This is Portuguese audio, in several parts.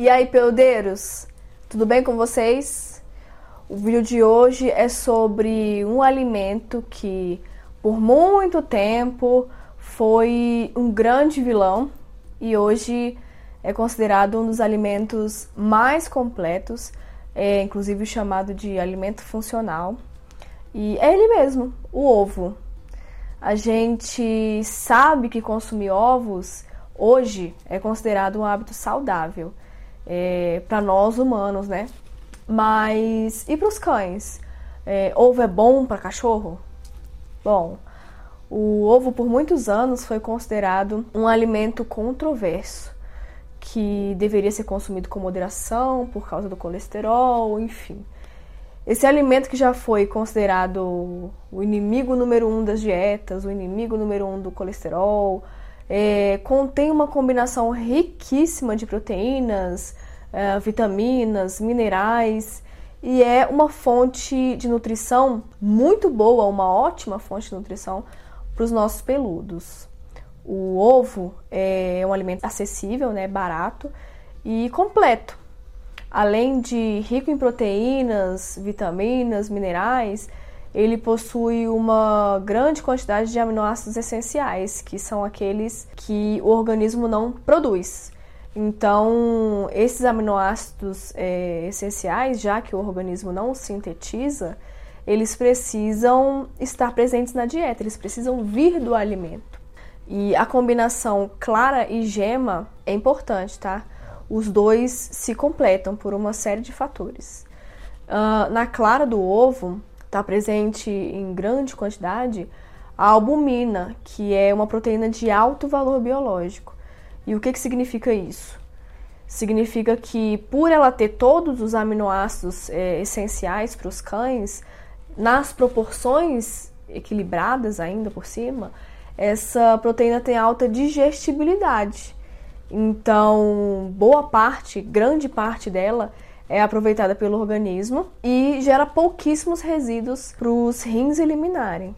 E aí, peudeiros, tudo bem com vocês? O vídeo de hoje é sobre um alimento que por muito tempo foi um grande vilão e hoje é considerado um dos alimentos mais completos, é inclusive chamado de alimento funcional. E é ele mesmo, o ovo. A gente sabe que consumir ovos hoje é considerado um hábito saudável é, para nós humanos, né? Mas e para os cães? É, ovo é bom para cachorro? Bom, o ovo por muitos anos foi considerado um alimento controverso, que deveria ser consumido com moderação por causa do colesterol, enfim. Esse alimento que já foi considerado o inimigo número um das dietas, o inimigo número um do colesterol, é, contém uma combinação riquíssima de proteínas, é, vitaminas, minerais e é uma fonte de nutrição muito boa, uma ótima fonte de nutrição para os nossos peludos. O ovo é um alimento acessível, né, barato e completo. Além de rico em proteínas, vitaminas, minerais, ele possui uma grande quantidade de aminoácidos essenciais, que são aqueles que o organismo não produz. Então, esses aminoácidos é, essenciais, já que o organismo não sintetiza, eles precisam estar presentes na dieta, eles precisam vir do alimento. E a combinação clara e gema é importante, tá? Os dois se completam por uma série de fatores. Uh, na clara do ovo, está presente em grande quantidade a albumina, que é uma proteína de alto valor biológico. E o que, que significa isso? Significa que, por ela ter todos os aminoácidos é, essenciais para os cães, nas proporções equilibradas ainda por cima, essa proteína tem alta digestibilidade. Então, boa parte, grande parte dela é aproveitada pelo organismo e gera pouquíssimos resíduos para os rins eliminarem.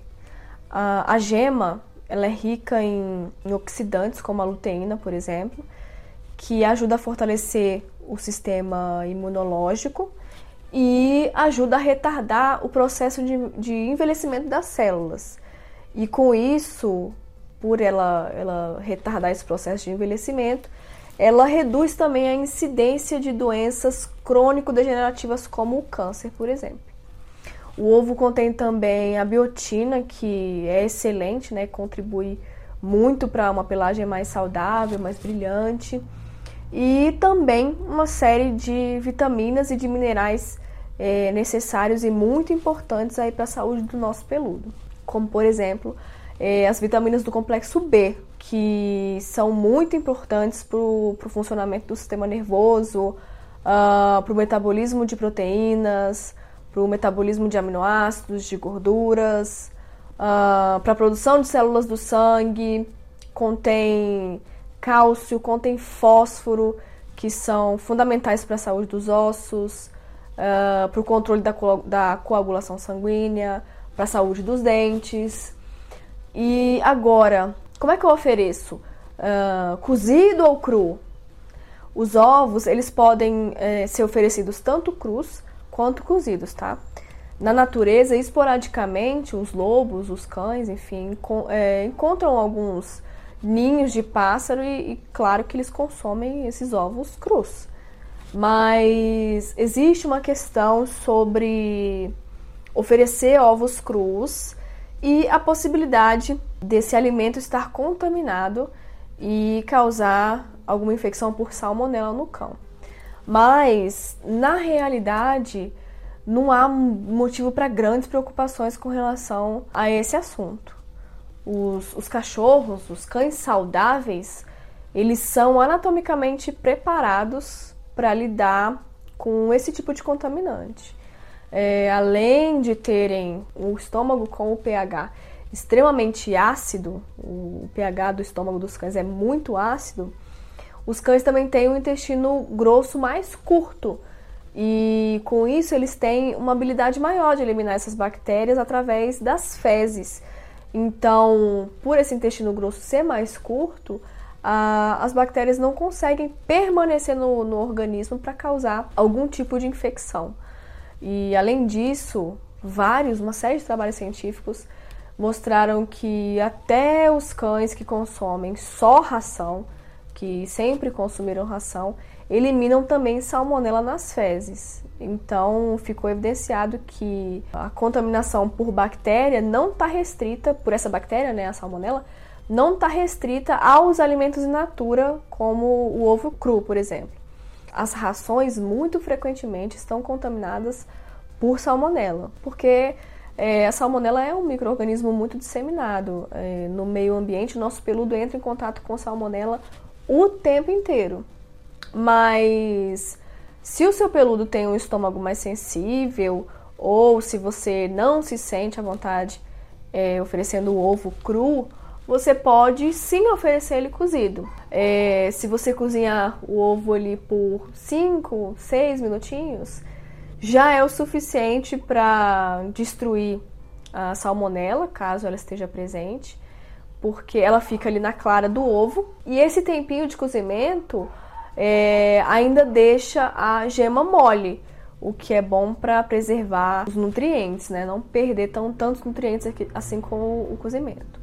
A, a gema ela é rica em, em oxidantes, como a luteína, por exemplo, que ajuda a fortalecer o sistema imunológico e ajuda a retardar o processo de, de envelhecimento das células. E com isso, por ela, ela retardar esse processo de envelhecimento, ela reduz também a incidência de doenças crônico-degenerativas como o câncer, por exemplo. O ovo contém também a biotina, que é excelente, né? contribui muito para uma pelagem mais saudável, mais brilhante. E também uma série de vitaminas e de minerais é, necessários e muito importantes para a saúde do nosso peludo. Como, por exemplo, é, as vitaminas do complexo B, que são muito importantes para o funcionamento do sistema nervoso, uh, ah, para o metabolismo de proteínas, para o metabolismo de aminoácidos, de gorduras, uh, para a produção de células do sangue, contém cálcio, contém fósforo, que são fundamentais para a saúde dos ossos, uh, para o controle da, co da coagulação sanguínea, para a saúde dos dentes. E agora, como é que eu ofereço? Uh, cozido ou cru? Os ovos, eles podem é, ser oferecidos tanto crus quanto cozidos, tá? Na natureza, esporadicamente, os lobos, os cães, enfim, com, é, encontram alguns ninhos de pássaro e, e, claro que eles consomem esses ovos crus. Mas existe uma questão sobre oferecer ovos crus e a possibilidade desse alimento estar contaminado e causar alguma infecção por salmonela no cão. Mas, na realidade, não há motivo para grandes preocupações com relação a esse assunto. Os, os cachorros, os cães saudáveis, eles são anatomicamente preparados para lidar com esse tipo de contaminante é, além de terem o estômago com o pH extremamente ácido, o pH do estômago dos cães é muito ácido, os cães também têm um intestino grosso mais curto. E com isso eles têm uma habilidade maior de eliminar essas bactérias através das fezes. Então, por esse intestino grosso ser mais curto, as bactérias não conseguem permanecer no, no organismo para causar algum tipo de infecção. E além disso, vários, uma série de trabalhos científicos mostraram que até os cães que consomem só ração, que sempre consumiram ração, eliminam também salmonela nas fezes. Então ficou evidenciado que a contaminação por bactéria não está restrita por essa bactéria, né, a salmonela, não está restrita aos alimentos in natura, como o ovo cru, por exemplo. As rações muito frequentemente estão contaminadas por salmonela, porque é, a salmonela é um microorganismo muito disseminado é, no meio ambiente. O nosso peludo entra em contato com salmonela o tempo inteiro. Mas se o seu peludo tem um estômago mais sensível ou se você não se sente à vontade é, oferecendo o ovo cru, você pode sim oferecer ele cozido. É, se você cozinhar o ovo ali por 5, 6 minutinhos, já é o suficiente para destruir a salmonela, caso ela esteja presente, porque ela fica ali na clara do ovo. E esse tempinho de cozimento é, ainda deixa a gema mole, o que é bom para preservar os nutrientes, né? Não perder tão, tantos nutrientes assim como o cozimento.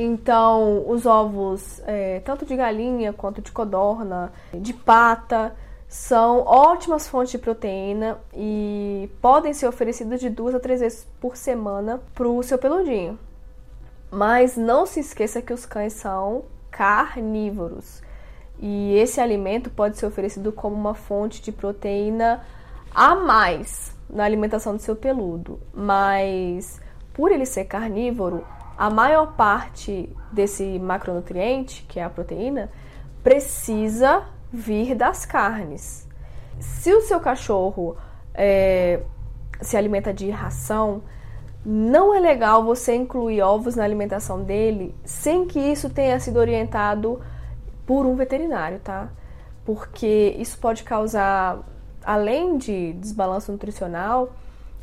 Então, os ovos, é, tanto de galinha quanto de codorna, de pata, são ótimas fontes de proteína e podem ser oferecidas de duas a três vezes por semana para o seu peludinho. Mas não se esqueça que os cães são carnívoros e esse alimento pode ser oferecido como uma fonte de proteína a mais na alimentação do seu peludo. Mas por ele ser carnívoro, a maior parte desse macronutriente, que é a proteína, precisa vir das carnes. Se o seu cachorro é, se alimenta de ração, não é legal você incluir ovos na alimentação dele sem que isso tenha sido orientado por um veterinário, tá? Porque isso pode causar, além de desbalanço nutricional,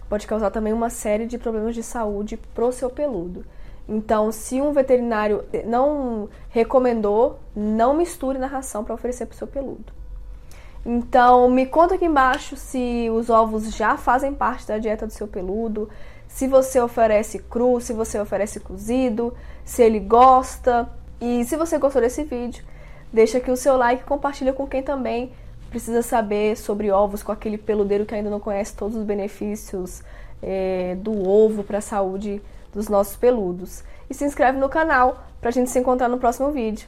pode causar também uma série de problemas de saúde pro seu peludo. Então, se um veterinário não recomendou, não misture na ração para oferecer para o seu peludo. Então, me conta aqui embaixo se os ovos já fazem parte da dieta do seu peludo, se você oferece cru, se você oferece cozido, se ele gosta. E se você gostou desse vídeo, deixa aqui o seu like e compartilha com quem também precisa saber sobre ovos, com aquele peludeiro que ainda não conhece todos os benefícios é, do ovo para a saúde dos nossos peludos. E se inscreve no canal para a gente se encontrar no próximo vídeo.